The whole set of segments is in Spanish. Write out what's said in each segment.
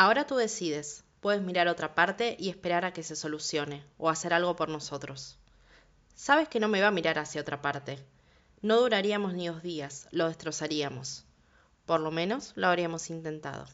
Ahora tú decides, puedes mirar otra parte y esperar a que se solucione, o hacer algo por nosotros. Sabes que no me va a mirar hacia otra parte. No duraríamos ni dos días, lo destrozaríamos. Por lo menos lo habríamos intentado.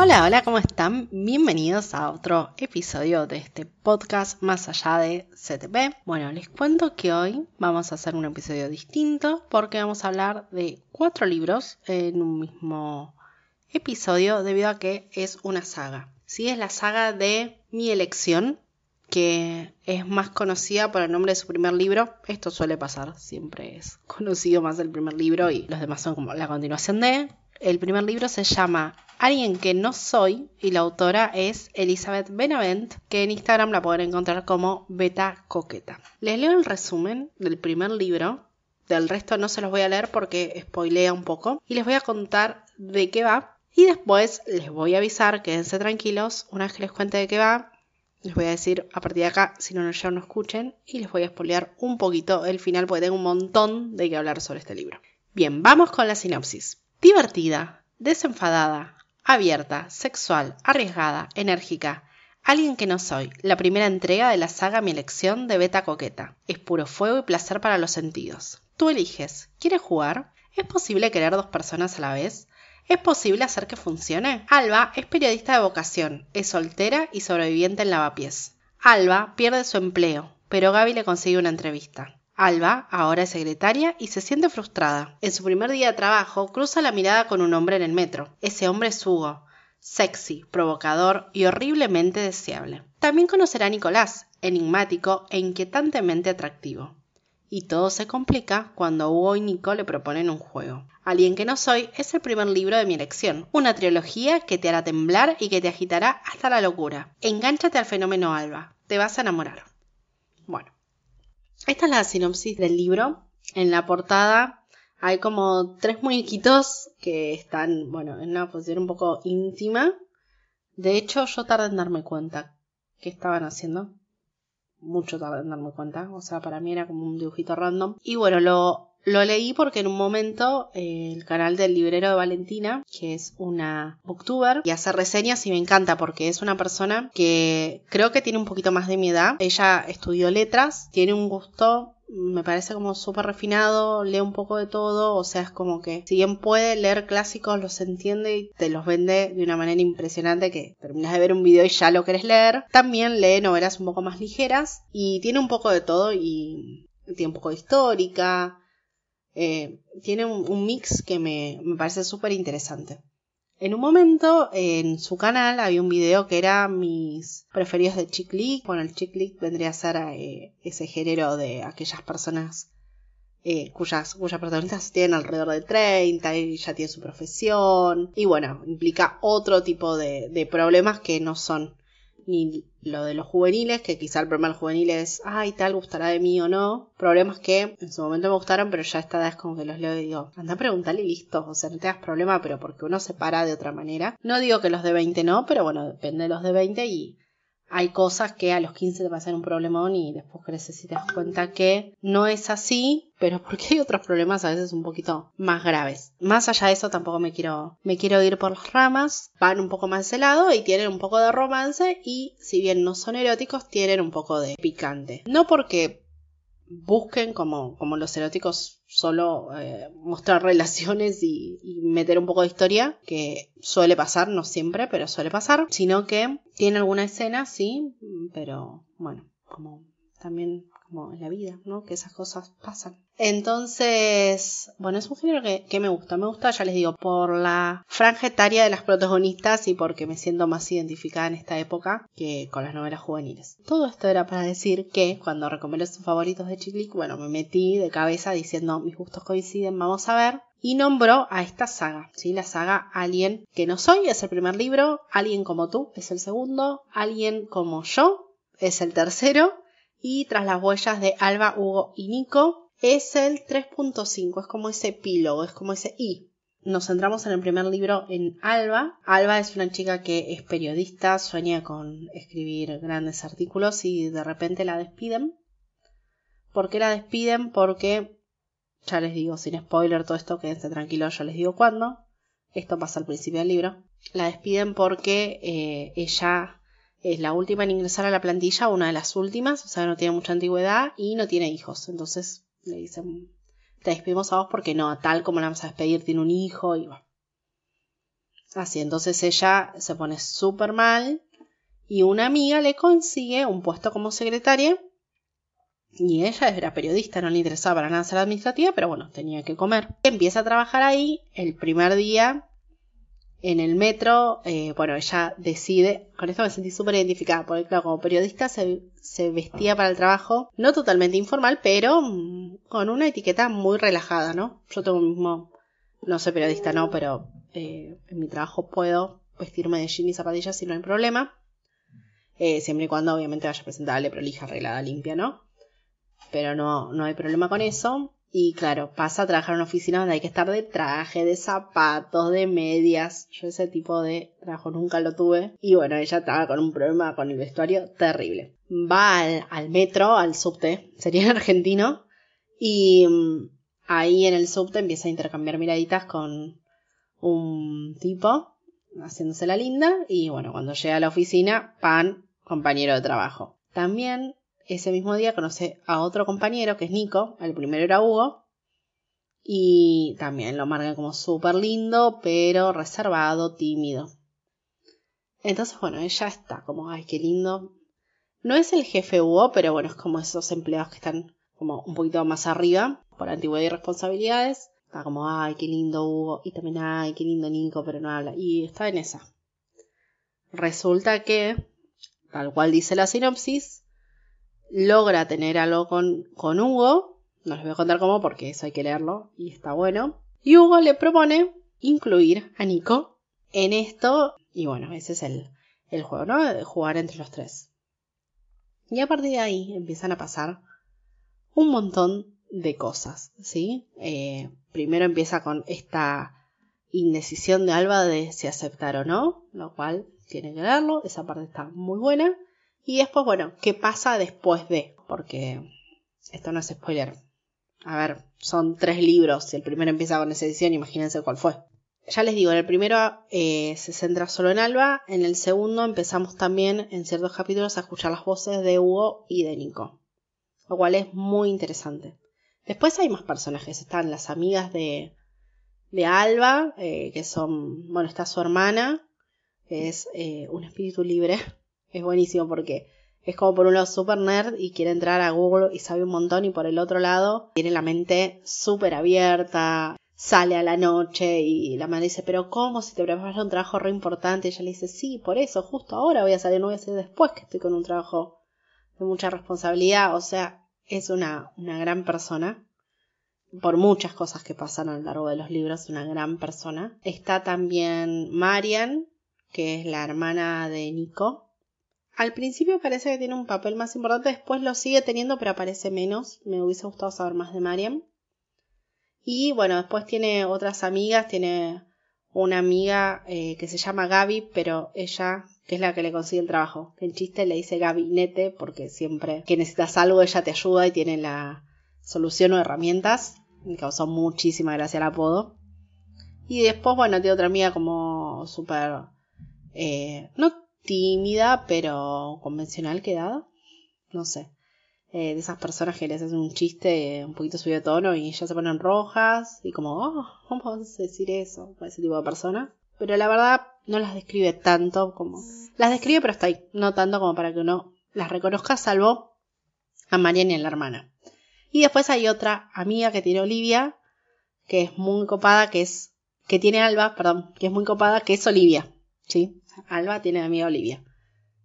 Hola, hola, ¿cómo están? Bienvenidos a otro episodio de este podcast más allá de CTP. Bueno, les cuento que hoy vamos a hacer un episodio distinto porque vamos a hablar de cuatro libros en un mismo episodio debido a que es una saga. Sí, es la saga de Mi elección, que es más conocida por el nombre de su primer libro. Esto suele pasar, siempre es conocido más el primer libro y los demás son como la continuación de. El primer libro se llama Alguien que no soy y la autora es Elizabeth Benavent, que en Instagram la pueden encontrar como Beta Coqueta. Les leo el resumen del primer libro, del resto no se los voy a leer porque spoilea un poco y les voy a contar de qué va y después les voy a avisar, quédense tranquilos, una vez que les cuente de qué va, les voy a decir a partir de acá, si no, ya no escuchen, y les voy a spoilear un poquito el final porque tengo un montón de que hablar sobre este libro. Bien, vamos con la sinopsis. Divertida, desenfadada, abierta, sexual, arriesgada, enérgica. Alguien que no soy, la primera entrega de la saga Mi elección de Beta Coqueta. Es puro fuego y placer para los sentidos. Tú eliges. ¿Quieres jugar? ¿Es posible querer dos personas a la vez? ¿Es posible hacer que funcione? Alba es periodista de vocación, es soltera y sobreviviente en lavapiés. Alba pierde su empleo, pero Gaby le consigue una entrevista. Alba ahora es secretaria y se siente frustrada. En su primer día de trabajo cruza la mirada con un hombre en el metro. Ese hombre es Hugo, sexy, provocador y horriblemente deseable. También conocerá a Nicolás, enigmático e inquietantemente atractivo. Y todo se complica cuando Hugo y Nico le proponen un juego. Alguien que no soy es el primer libro de mi elección, una trilogía que te hará temblar y que te agitará hasta la locura. Engánchate al fenómeno Alba, te vas a enamorar. Esta es la sinopsis del libro. En la portada hay como tres muñequitos que están, bueno, en una posición un poco íntima. De hecho, yo tardé en darme cuenta qué estaban haciendo. Mucho tardé en darme cuenta. O sea, para mí era como un dibujito random. Y bueno, lo lo leí porque en un momento eh, el canal del librero de Valentina, que es una booktuber, y hace reseñas y me encanta porque es una persona que creo que tiene un poquito más de mi edad. Ella estudió letras, tiene un gusto me parece como súper refinado, lee un poco de todo, o sea, es como que si bien puede leer clásicos, los entiende y te los vende de una manera impresionante que terminas de ver un video y ya lo querés leer. También lee novelas un poco más ligeras y tiene un poco de todo y tiene un poco de histórica, eh, tiene un, mix que me, parece súper interesante. En un momento en su canal había un video que era mis preferidos de chick lit. Bueno, el chick lit vendría a ser eh, ese género de aquellas personas eh, cuyas, cuyas protagonistas tienen alrededor de 30 y ya tienen su profesión. Y bueno, implica otro tipo de, de problemas que no son ni lo de los juveniles, que quizá el problema del juvenil es, ay, tal, gustará de mí o no. Problemas que en su momento me gustaron, pero ya esta vez como que los leo y digo, anda a preguntarle y listo. O sea, no te das problema, pero porque uno se para de otra manera. No digo que los de 20 no, pero bueno, depende de los de 20 y hay cosas que a los 15 te pasan un problemón y después creces y te das cuenta que no es así, pero porque hay otros problemas a veces un poquito más graves. Más allá de eso tampoco me quiero, me quiero ir por las ramas, van un poco más ese lado y tienen un poco de romance y si bien no son eróticos, tienen un poco de picante. No porque busquen como, como los eróticos solo eh, mostrar relaciones y, y, meter un poco de historia, que suele pasar, no siempre, pero suele pasar, sino que tiene alguna escena, sí, pero bueno, como también como en la vida, ¿no? Que esas cosas pasan. Entonces, bueno, es un género que, me gusta. Me gusta, ya les digo, por la franja etaria de las protagonistas y porque me siento más identificada en esta época que con las novelas juveniles. Todo esto era para decir que cuando recomendé sus favoritos de Chiclic, bueno, me metí de cabeza diciendo mis gustos coinciden, vamos a ver. Y nombró a esta saga, ¿sí? La saga Alien que no soy es el primer libro, Alguien como tú es el segundo, Alguien como yo es el tercero y tras las huellas de Alba, Hugo y Nico es el 3.5, es como ese epílogo, es como ese I. Nos centramos en el primer libro en Alba. Alba es una chica que es periodista, sueña con escribir grandes artículos y de repente la despiden. ¿Por qué la despiden? Porque, ya les digo, sin spoiler todo esto, quédense tranquilos, yo les digo cuándo. Esto pasa al principio del libro. La despiden porque eh, ella es la última en ingresar a la plantilla, una de las últimas, o sea, no tiene mucha antigüedad y no tiene hijos. Entonces le dicen, te despedimos a vos porque no, tal como la vamos a despedir, tiene un hijo y va. Así, entonces ella se pone súper mal y una amiga le consigue un puesto como secretaria y ella era periodista, no le interesaba para nada ser administrativa, pero bueno, tenía que comer. Empieza a trabajar ahí el primer día en el metro. Eh, bueno, ella decide, con esto me sentí súper identificada, porque claro, como periodista se, vestía para el trabajo, no totalmente informal, pero mm, con una etiqueta muy relajada, ¿no? Yo tengo mismo, no soy periodista, no, pero eh, en mi trabajo puedo vestirme de jean y zapatillas sin no hay problema. Eh, siempre y cuando obviamente vaya presentable, prolija, arreglada, limpia, ¿no? pero no, no hay problema con eso. Y claro, pasa a trabajar en una oficina donde hay que estar de traje, de zapatos, de medias. Yo ese tipo de trabajo nunca lo tuve. Y bueno, ella estaba con un problema con el vestuario terrible. Va al, metro, al subte, sería argentino. Y mm, ahí en el subte empieza a intercambiar miraditas con un tipo, haciéndose la linda. Y bueno, cuando llega a la oficina, pan, compañero de trabajo. También ese mismo día conoce a otro compañero que es Nico, el primero era Hugo, y también lo marca como súper lindo, pero reservado, tímido. Entonces, bueno, ella está como, ay, qué lindo. No es el jefe Hugo, pero bueno, es como esos empleados que están como un poquito más arriba por antigüedad y responsabilidades. Está como, ay, qué lindo Hugo. Y también, ay, qué lindo Nico, pero no habla. Y está en esa. Resulta que, tal cual dice la sinopsis, logra tener algo con, con Hugo. No les voy a contar cómo porque eso hay que leerlo y está bueno. Y Hugo le propone incluir a Nico en esto. Y bueno, ese es el, el juego, ¿no? Jugar entre los tres. Y a partir de ahí empiezan a pasar un montón de cosas, ¿sí? Eh, primero empieza con esta indecisión de Alba de si aceptar o no, lo cual tiene que leerlo, esa parte está muy buena. Y después, bueno, ¿qué pasa después de? Porque esto no es spoiler. A ver, son tres libros. El primero empieza con esa edición, imagínense cuál fue. Ya les digo, en el primero eh, se centra solo en Alba. En el segundo empezamos también en ciertos capítulos a escuchar las voces de Hugo y de Nico. Lo cual es muy interesante. Después hay más personajes. Están las amigas de, de Alba, eh, que son, bueno, está su hermana, que es eh, un espíritu libre, es buenísimo porque es como por un lado super nerd y quiere entrar a Google y sabe un montón y por el otro lado tiene la mente súper abierta, sale a la noche y la madre dice, pero ¿cómo si te preparas un trabajo re importante? Y ella le dice, sí, por eso, justo ahora voy a salir, no voy a salir después que estoy con un trabajo de mucha responsabilidad. O sea, es una, una gran persona. Por muchas cosas que pasan a lo largo de los libros, una gran persona. Está también Marian, que es la hermana de Nico, al principio parece que tiene un papel más importante, después lo sigue teniendo, pero aparece menos. Me hubiese gustado saber más de Mariam. Y bueno, después tiene otras amigas, tiene una amiga eh, que se llama Gaby, pero ella, que es la que le consigue el trabajo. En chiste le dice Gabinete, porque siempre que necesitas algo ella te ayuda y tiene la solución o herramientas. Me causó muchísima gracia el apodo. Y después, bueno, tiene otra amiga como súper... Eh, no tímida, pero convencional quedada. No sé. Eh, de esas personas que les hacen un chiste un poquito subido de tono y ya se ponen rojas y como, oh, ¿cómo vas a decir eso? Ese tipo de personas. Pero la verdad no las describe tanto como... Las describe pero está ahí, no tanto como para que uno las reconozca, salvo a Mariana y a la hermana. Y después hay otra amiga que tiene Olivia, que es muy copada, que es... que tiene Alba, perdón, que es muy copada, que es Olivia. ¿Sí? Alba tiene amiga Olivia.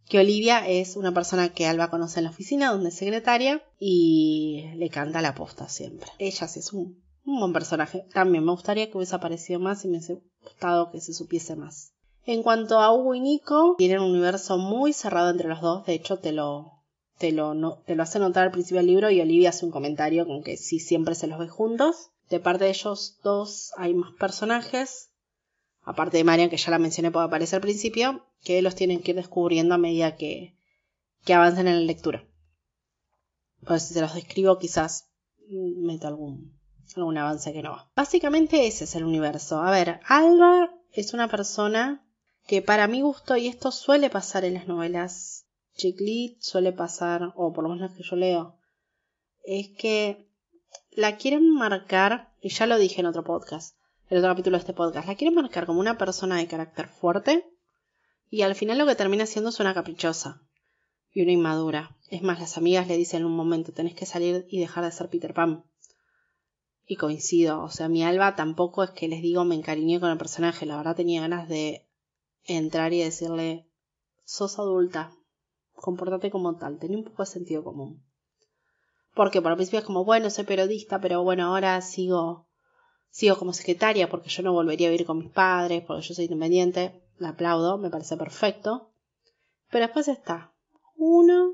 Que Olivia es una persona que Alba conoce en la oficina, donde es secretaria, y le canta la posta siempre. Ella sí es un, buen personaje. También me gustaría que hubiese aparecido más y me hubiese gustado que se supiese más. En cuanto a Hugo y Nico, tienen un universo muy cerrado entre los dos. De hecho, te lo, te lo, te lo hace notar al principio del libro y Olivia hace un comentario con que sí siempre se los ve juntos. De parte de ellos dos hay más personajes aparte de Marian, que ya la mencioné por aparecer al principio, que los tienen que ir descubriendo a medida que, que avancen en la lectura. Pues si se los describo quizás meto algún, algún avance que no va. Básicamente ese es el universo. A ver, Alba es una persona que para mi gusto, y esto suele pasar en las novelas Chiclit, suele pasar, o por lo menos las que yo leo, es que la quieren marcar, y ya lo dije en otro podcast, en otro capítulo de este podcast, la quieren marcar como una persona de carácter fuerte, y al final lo que termina siendo es una caprichosa y una inmadura. Es más, las amigas le dicen en un momento, tenés que salir y dejar de ser Peter Pan. Y coincido, o sea, mi Alba tampoco es que les digo me encariñé con el personaje, la verdad tenía ganas de entrar y decirle, sos adulta, comportate como tal, tenía un poco de sentido común. Porque por el principio es como, bueno, soy periodista, pero bueno, ahora sigo, sigo como secretaria porque yo no volvería a vivir con mis padres, porque yo soy independiente, la aplaudo, me parece perfecto. Pero después está, uno,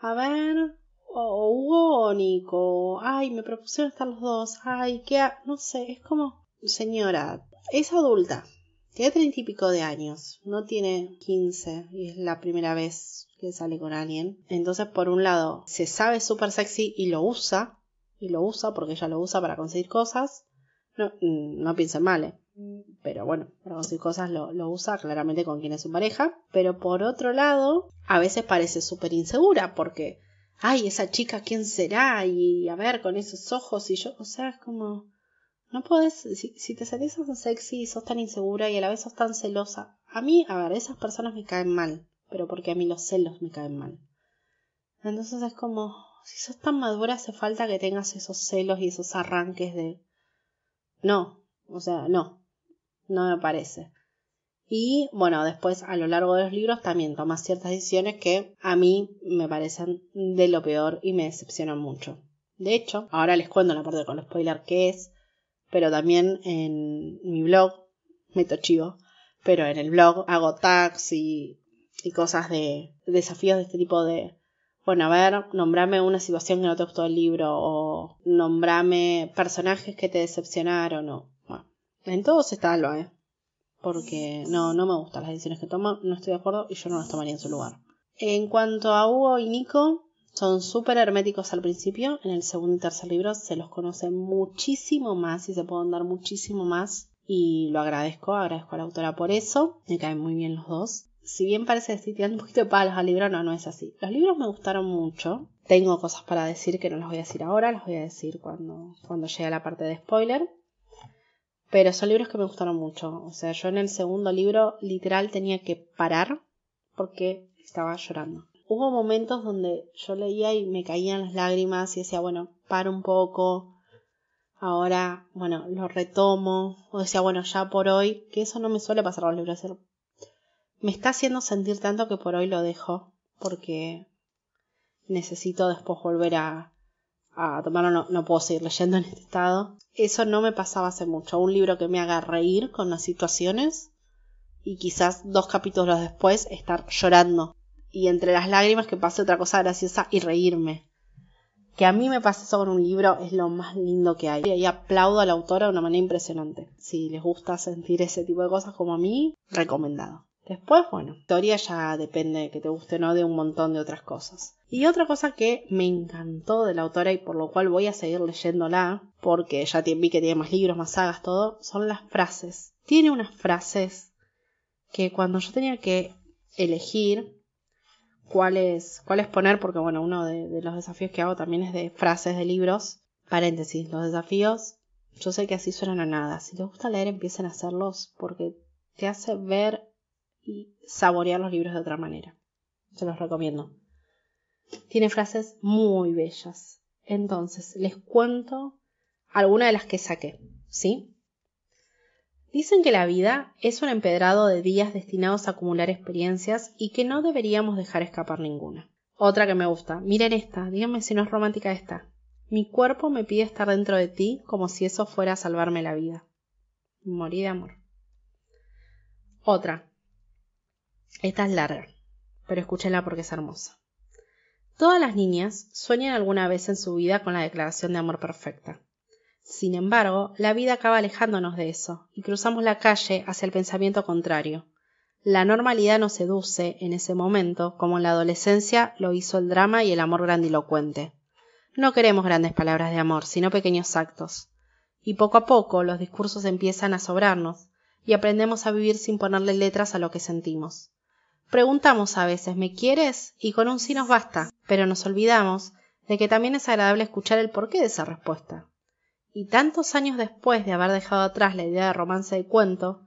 a ver, o, Hugo Nico, ay, me propusieron estar los dos, ay, qué, no sé, es como, señora, es adulta, tiene treinta y pico de años, no tiene quince y es la primera vez que sale con alguien. Entonces, por un lado, se sabe súper sexy y lo usa, y lo usa porque ella lo usa para conseguir cosas. No, mm, no piensen mal, ¿eh? pero bueno, para conseguir cosas lo, lo, usa claramente con quien es su pareja. Pero por otro lado, a veces parece súper insegura porque, ay, esa chica, ¿quién será? Y a ver, con esos ojos y yo, o sea, es como, no puedes, si, si te salís tan sexy y sos tan insegura y a la vez sos tan celosa, a mí, a ver, esas personas me caen mal, pero porque a mí los celos me caen mal. Entonces es como, si sos tan madura hace falta que tengas esos celos y esos arranques de... No, o sea, no, no me parece. Y bueno, después a lo largo de los libros también toma ciertas decisiones que a mí me parecen de lo peor y me decepcionan mucho. De hecho, ahora les cuento la parte con spoiler que es, pero también en mi blog, meto chivo, pero en el blog hago tags y, y cosas de desafíos de este tipo de, bueno, a ver, nombrame una situación que no te gustó del libro o nombrame personajes que te decepcionaron o en todos está Alba, ¿eh? Porque no, no me gustan las decisiones que toma, no estoy de acuerdo y yo no las tomaría en su lugar. En cuanto a Hugo y Nico, son súper herméticos al principio. En el segundo y tercer libro se los conoce muchísimo más y se pueden dar muchísimo más. Y lo agradezco, agradezco a la autora por eso. Me caen muy bien los dos. Si bien parece que estoy tirando un poquito de palos al libro, no, no es así. Los libros me gustaron mucho. Tengo cosas para decir que no las voy a decir ahora, las voy a decir cuando, cuando llegue a la parte de spoiler. Pero son libros que me gustaron mucho. O sea, yo en el segundo libro literal tenía que parar porque estaba llorando. Hubo momentos donde yo leía y me caían las lágrimas y decía, bueno, paro un poco. Ahora, bueno, lo retomo. O decía, bueno, ya por hoy, que eso no me suele pasar con los libros. Me está haciendo sentir tanto que por hoy lo dejo porque necesito después volver a, a tomarlo, no, no puedo seguir leyendo en este estado. Eso no me pasaba hace mucho. Un libro que me haga reír con las situaciones y quizás dos capítulos después estar llorando. Y entre las lágrimas que pase otra cosa graciosa y reírme. Que a mí me pase eso con un libro es lo más lindo que hay. Y aplaudo a la autora de una manera impresionante. Si les gusta sentir ese tipo de cosas como a mí, recomendado. Después, bueno, teoría ya depende de que te guste o no de un montón de otras cosas. Y otra cosa que me encantó de la autora y por lo cual voy a seguir leyéndola, porque ya vi que tiene más libros, más sagas, todo, son las frases. Tiene unas frases que cuando yo tenía que elegir cuáles, cuáles poner, porque bueno, uno de, de los desafíos que hago también es de frases de libros, paréntesis, los desafíos, yo sé que así suenan a nada. Si les gusta leer, empiecen a hacerlos porque te hace ver y saborear los libros de otra manera. Se los recomiendo. Tiene frases muy bellas. Entonces, les cuento algunas de las que saqué, ¿sí? Dicen que la vida es un empedrado de días destinados a acumular experiencias y que no deberíamos dejar escapar ninguna. Otra que me gusta. Miren esta, díganme si no es romántica esta. Mi cuerpo me pide estar dentro de ti como si eso fuera a salvarme la vida. Morí de amor. Otra. Esta es larga, pero escúchenla porque es hermosa. Todas las niñas sueñan alguna vez en su vida con la declaración de amor perfecta. Sin embargo, la vida acaba alejándonos de eso y cruzamos la calle hacia el pensamiento contrario, La normalidad nos seduce en ese momento, como en la adolescencia lo hizo el drama y el amor grandilocuente. No queremos grandes palabras de amor, sino pequeños actos. Y poco a poco los discursos empiezan a sobrarnos, y aprendemos a vivir sin ponerle letras a lo que sentimos. Preguntamos a veces ¿me quieres? y con un sí nos basta, pero nos olvidamos de que también es agradable escuchar el porqué de esa respuesta. Y tantos años después de haber dejado atrás la idea de romance de cuento,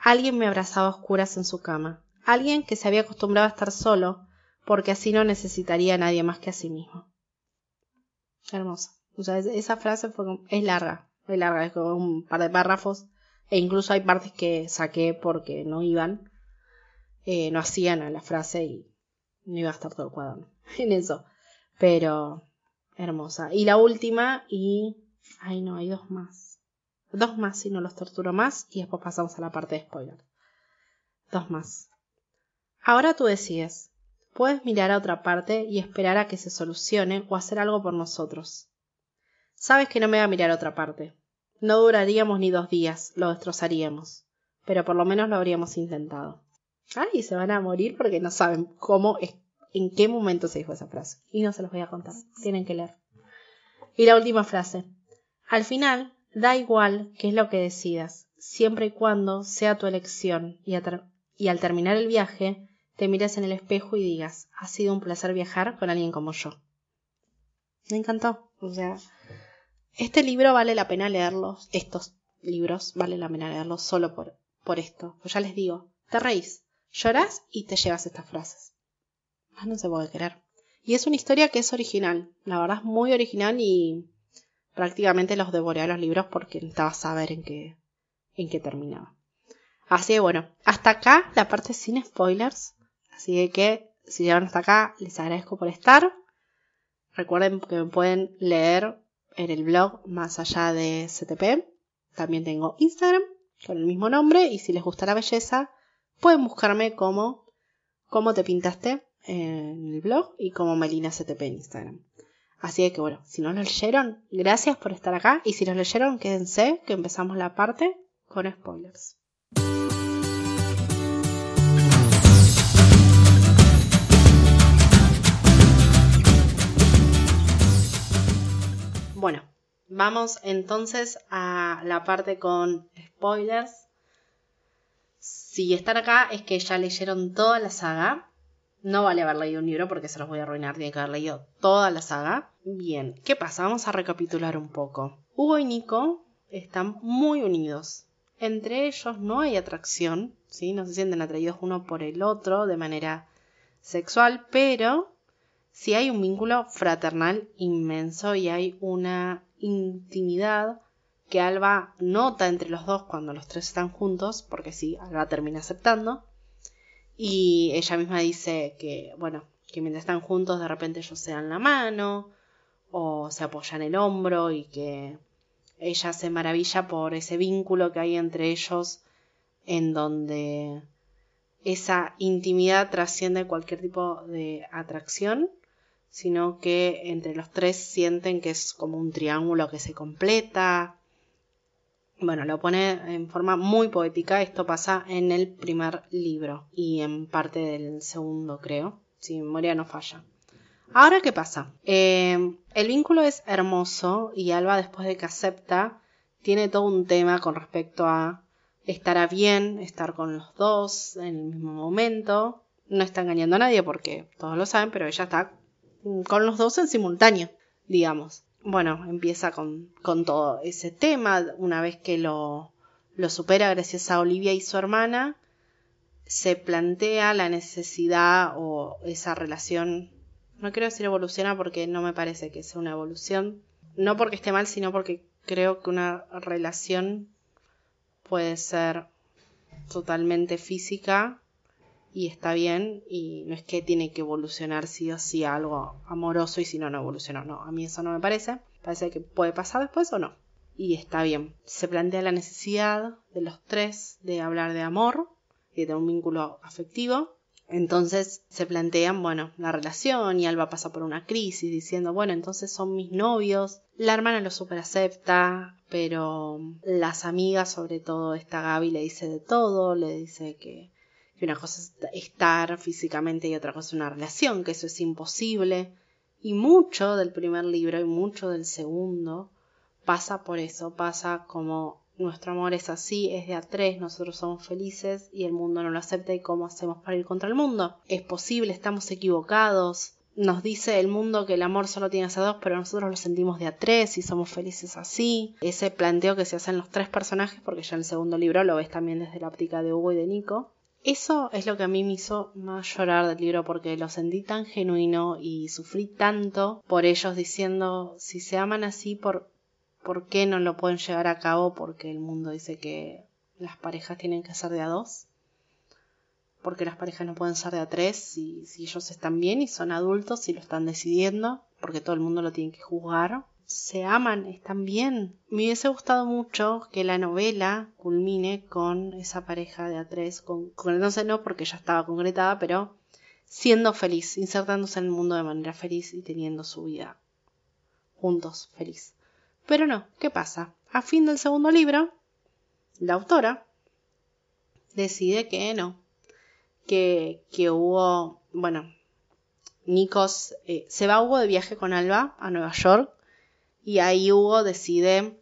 alguien me abrazaba a oscuras en su cama, alguien que se había acostumbrado a estar solo, porque así no necesitaría a nadie más que a sí mismo. Hermosa. O sea, esa frase fue, es larga, es larga, es como un par de párrafos, e incluso hay partes que saqué porque no iban, eh, no hacían a la frase y no iba a estar todo el cuaderno en eso. Pero hermosa. Y la última, y... Ay no, hay dos más. Dos más si no los torturo más y después pasamos a la parte de spoiler. Dos más. Ahora tú decides. Puedes mirar a otra parte y esperar a que se solucione o hacer algo por nosotros. Sabes que no me va a mirar a otra parte. No duraríamos ni dos días, lo destrozaríamos. Pero por lo menos lo habríamos intentado. Ay, se van a morir porque no saben cómo, en qué momento se dijo esa frase. Y no se los voy a contar. Tienen que leer. Y la última frase. Al final, da igual qué es lo que decidas, siempre y cuando sea tu elección y, al terminar el viaje te mires en el espejo y digas, ha sido un placer viajar con alguien como yo. Me encantó. O sea, este libro vale la pena leerlos, estos libros vale la pena leerlos solo por, por esto. Pues ya les digo, te reís, lloras y te llevas estas frases. Más no se puede querer. Y es una historia que es original, la verdad es muy original y prácticamente los devoré a los libros porque necesitaba saber en qué, en qué terminaba. Así que bueno, hasta acá la parte sin spoilers. Así que si llegaron hasta acá, les agradezco por estar. Recuerden que me pueden leer en el blog más allá de CTP. También tengo Instagram con el mismo nombre y si les gusta la belleza, pueden buscarme como cómo te pintaste en el blog y como Melina CTP en Instagram. Así que bueno, si no lo leyeron, gracias por estar acá y si lo leyeron, quédense que empezamos la parte con spoilers. Bueno, vamos entonces a la parte con spoilers. Si están acá es que ya leyeron toda la saga. No vale haber leído un libro porque se los voy a arruinar, tienen que haber leído toda la saga. Bien, ¿qué pasa? Vamos a recapitular un poco. Hugo y Nico están muy unidos. Entre ellos no hay atracción, ¿sí? No se sienten atraídos uno por el otro de manera sexual, pero si hay un vínculo fraternal inmenso y hay una intimidad que Alba nota entre los dos cuando los tres están juntos, porque sí, Alba termina aceptando, y ella misma dice que, bueno, que mientras están juntos de repente ellos se dan la mano o se apoyan el hombro y que ella se maravilla por ese vínculo que hay entre ellos en donde esa intimidad trasciende cualquier tipo de atracción sino que entre los tres sienten que es como un triángulo que se completa. Bueno, lo pone en forma muy poética. Esto pasa en el primer libro y en parte del segundo, creo, si mi memoria no falla. Ahora, ¿qué pasa? Eh, el vínculo es hermoso y Alba, después de que acepta, tiene todo un tema con respecto a estar a bien, estar con los dos en el mismo momento. No está engañando a nadie porque todos lo saben, pero ella está con los dos en simultáneo, digamos. Bueno, empieza con, con todo ese tema, una vez que lo, lo supera gracias a Olivia y su hermana, se plantea la necesidad o esa relación, no quiero decir evoluciona porque no me parece que sea una evolución, no porque esté mal, sino porque creo que una relación puede ser totalmente física y está bien y no es que tiene que evolucionar sí o sí algo amoroso y si no, no evoluciona. No, a mí eso no me parece. Parece que puede pasar después o no. Y está bien. Se plantea la necesidad de los tres de hablar de amor y de tener un vínculo afectivo. Entonces se plantean, bueno, la relación y Alba pasa por una crisis diciendo, bueno, entonces son mis novios. La hermana lo super acepta, pero las amigas, sobre todo esta Gaby, le dice de todo, le dice que una cosa es estar físicamente y otra cosa es una relación, que eso es imposible. Y mucho del primer libro y mucho del segundo pasa por eso, pasa como nuestro amor es así, es de a tres, nosotros somos felices y el mundo no lo acepta y cómo hacemos para ir contra el mundo. Es posible, estamos equivocados. Nos dice el mundo que el amor solo tiene a dos, pero nosotros lo sentimos de a tres y somos felices así. Ese planteo que se hacen los tres personajes, porque ya en el segundo libro lo ves también desde la óptica de Hugo y de Nico. Eso es lo que a mí me hizo más llorar del libro porque lo sentí tan genuino y sufrí tanto por ellos diciendo si se aman así, ¿por, ¿por qué no lo pueden llevar a cabo? Porque el mundo dice que las parejas tienen que ser de a dos. Porque las parejas no pueden ser de a tres si, si ellos están bien y son adultos y lo están decidiendo. Porque todo el mundo lo tiene que juzgar se aman, están bien. Me hubiese gustado mucho que la novela culmine con esa pareja de a tres, con, concretándose no porque ya estaba concretada, pero siendo feliz, insertándose en el mundo de manera feliz y teniendo su vida juntos feliz. Pero no, ¿qué pasa? A fin del segundo libro, la autora decide que no, que, que hubo, bueno, Nikos eh, se va Hugo de viaje con Alba a Nueva York y ahí Hugo decide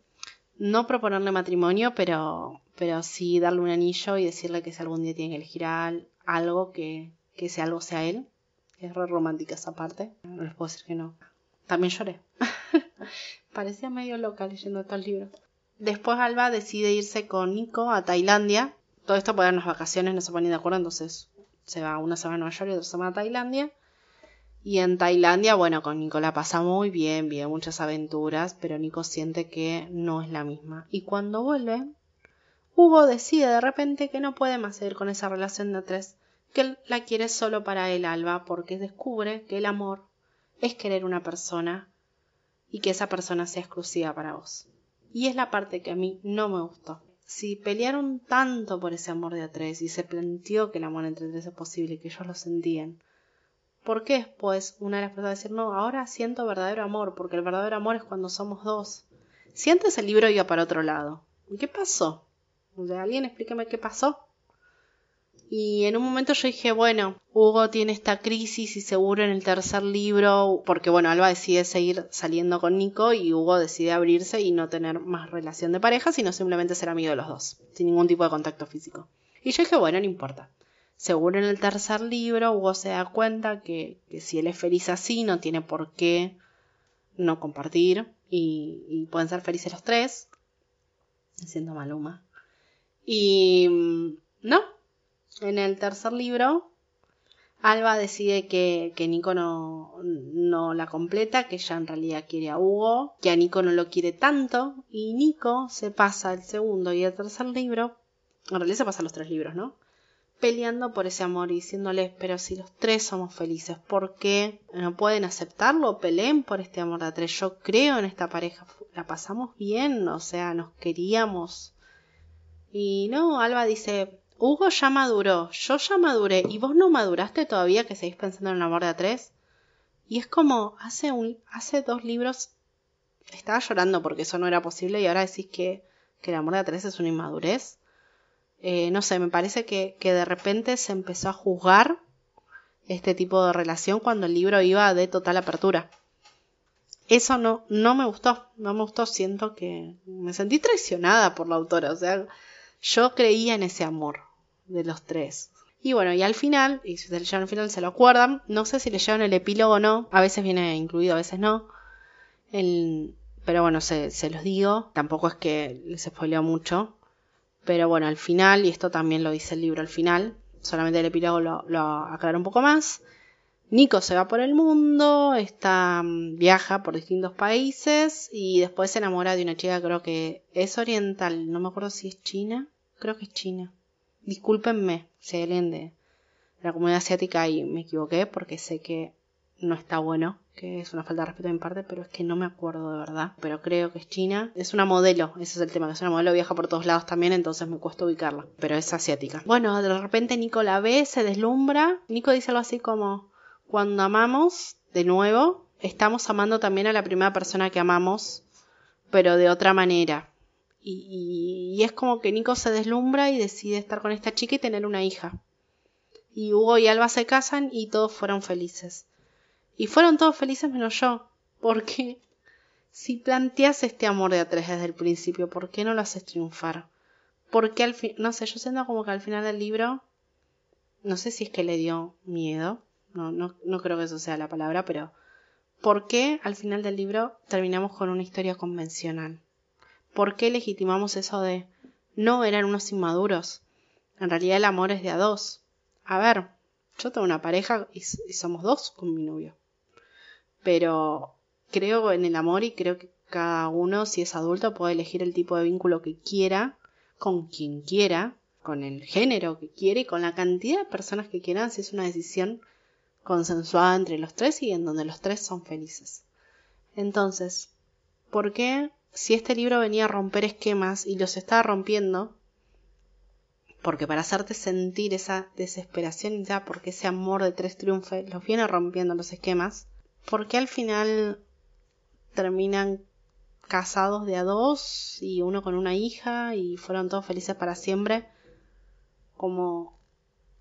no proponerle matrimonio, pero, pero sí darle un anillo y decirle que si algún día tiene que elegir algo, que, que ese algo sea él. Es re romántica esa parte. No les puedo decir que no. También lloré. Parecía medio loca leyendo estos libros. Después Alba decide irse con Nico a Tailandia. Todo esto por las vacaciones, no se ponen de acuerdo, entonces se va una semana a Nueva York y otra semana a Tailandia. Y en Tailandia, bueno, con Nico la pasa muy bien, bien, muchas aventuras, pero Nico siente que no es la misma. Y cuando vuelve, Hugo decide de repente que no puede más seguir con esa relación de tres, que él la quiere solo para él, Alba, porque descubre que el amor es querer una persona y que esa persona sea exclusiva para vos. Y es la parte que a mí no me gustó. Si pelearon tanto por ese amor de tres y se planteó que el amor entre tres es posible que ellos lo sentían, ¿Por qué después una de las personas decir, no, ahora siento verdadero amor, porque el verdadero amor es cuando somos dos? Si antes el libro iba para otro lado, ¿qué pasó? alguien explíqueme qué pasó. Y en un momento yo dije, bueno, Hugo tiene esta crisis y seguro en el tercer libro, porque bueno, Alba decide seguir saliendo con Nico y Hugo decide abrirse y no tener más relación de pareja, sino simplemente ser amigo de los dos, sin ningún tipo de contacto físico. Y yo dije, bueno, no importa. Seguro en el tercer libro Hugo se da cuenta que, si él es feliz así no tiene por qué no compartir y, pueden ser felices los tres. Siendo Maluma. Y mm, no, en el tercer libro Alba decide que, que Nico no, no, la completa, que ella en realidad quiere a Hugo, que a Nico no lo quiere tanto, y Nico se pasa el segundo y el tercer libro, en realidad se pasan los tres libros, ¿no? Peleando por ese amor y diciéndoles, pero si los tres somos felices, ¿por qué no pueden aceptarlo? Peleen por este amor de tres. Yo creo en esta pareja, la pasamos bien, o sea, nos queríamos. Y no, Alba dice, Hugo ya maduró, yo ya maduré, y vos no maduraste todavía que seguís pensando en el amor de a tres. Y es como, hace, un, hace dos libros estaba llorando porque eso no era posible y ahora decís que, que el amor de a tres es una inmadurez. Eh, no sé, me parece que, de repente se empezó a juzgar este tipo de relación cuando el libro iba de total apertura. Eso no, no me gustó, no me gustó, siento que me sentí traicionada por la autora, o sea, yo creía en ese amor de los tres. Y bueno, y al final, y si se leyeron al final se lo acuerdan, no sé si leyeron el epílogo o no, a veces viene incluido, a veces no. El, pero bueno, se, se los digo, tampoco es que les spoileo mucho. Pero bueno, al final, y esto también lo dice el libro al final, solamente el epílogo lo, lo aclara un poco más. Nico se va por el mundo, está, mm, viaja por distintos países y después se enamora de una chica, creo que es oriental, no me acuerdo si es china, creo que es china. Discúlpenme si hay alguien de la comunidad asiática y me equivoqué porque sé que no está bueno, que es una falta de respeto de mi parte, pero es que no me acuerdo de verdad. Pero creo que es China. Es una modelo, ese es el tema, es una modelo, viaja por todos lados también, entonces me cuesta ubicarla. Pero es asiática. Bueno, de repente Nico la ve, se deslumbra. Nico dice algo así como, cuando amamos, de nuevo, estamos amando también a la primera persona que amamos, pero de otra manera. Y, es como que Nico se deslumbra y decide estar con esta chica y tener una hija. Y Hugo y Alba se casan y todos fueron felices. Y fueron todos felices menos yo. Porque si planteas este amor de a tres desde el principio, ¿por qué no lo haces triunfar? Porque al fin, no sé, yo siento como que al final del libro, no sé si es que le dio miedo, no, no, no creo que eso sea la palabra, pero ¿por qué al final del libro terminamos con una historia convencional? ¿Por qué legitimamos eso de no eran unos inmaduros? En realidad el amor es de a dos. A ver, yo tengo una pareja y, y somos dos con mi novio. Pero creo en el amor y creo que cada uno, si es adulto, puede elegir el tipo de vínculo que quiera, con quien quiera, con el género que quiere y con la cantidad de personas que quieran, si es una decisión consensuada entre los tres y en donde los tres son felices. Entonces, ¿por qué si este libro venía a romper esquemas y los estaba rompiendo? Porque para hacerte sentir esa desesperación ya porque ese amor de tres triunfe, los viene rompiendo los esquemas, ¿por qué al final terminan casados de a dos y uno con una hija y fueron todos felices para siempre como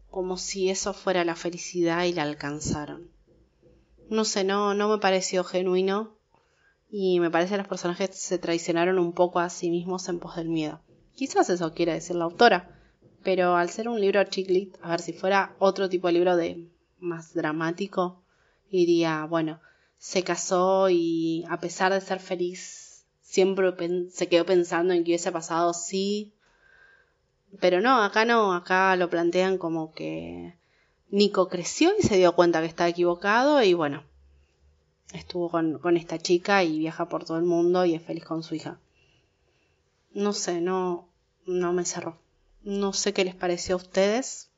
como si eso fuera la felicidad y la alcanzaron. No sé, no, no me pareció genuino y me parece que los personajes se traicionaron un poco a sí mismos en pos del miedo. Quizás eso quiere decir la autora, pero al ser un libro chiclit, a ver si fuera otro tipo de libro de más dramático, diría, bueno, se casó y a pesar de ser feliz, siempre se quedó pensando en que hubiese pasado sí pero no, acá no, acá lo plantean como que Nico creció y se dio cuenta que estaba equivocado y bueno, estuvo con, con esta chica y viaja por todo el mundo y es feliz con su hija. No sé, no, no me cerró. No sé qué les pareció a ustedes.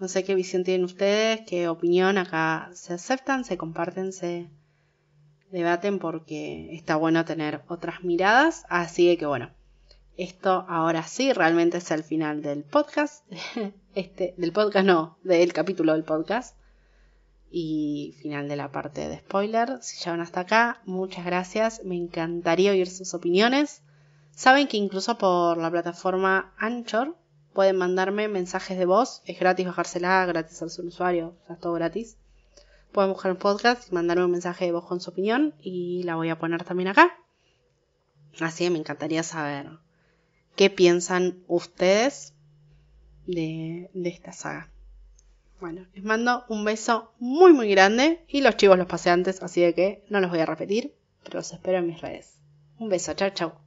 No sé qué visión tienen ustedes, qué opinión acá se aceptan, se comparten, se debaten porque está bueno tener otras miradas. Así que bueno, esto ahora sí realmente es el final del podcast. Este, del podcast no, del capítulo del podcast. Y final de la parte de spoiler. Si llegan hasta acá, muchas gracias. Me encantaría oír sus opiniones. Saben que incluso por la plataforma Anchor pueden mandarme mensajes de voz. Es gratis bajársela, gratis al su usuario, o es todo gratis. Pueden buscar el podcast y mandarme un mensaje de voz con su opinión y la voy a poner también acá. Así que me encantaría saber qué piensan ustedes de, esta saga. Bueno, les mando un beso muy muy grande y los chivos los pasé antes, así de que no los voy a repetir, pero los espero en mis redes. Un beso, chao chao.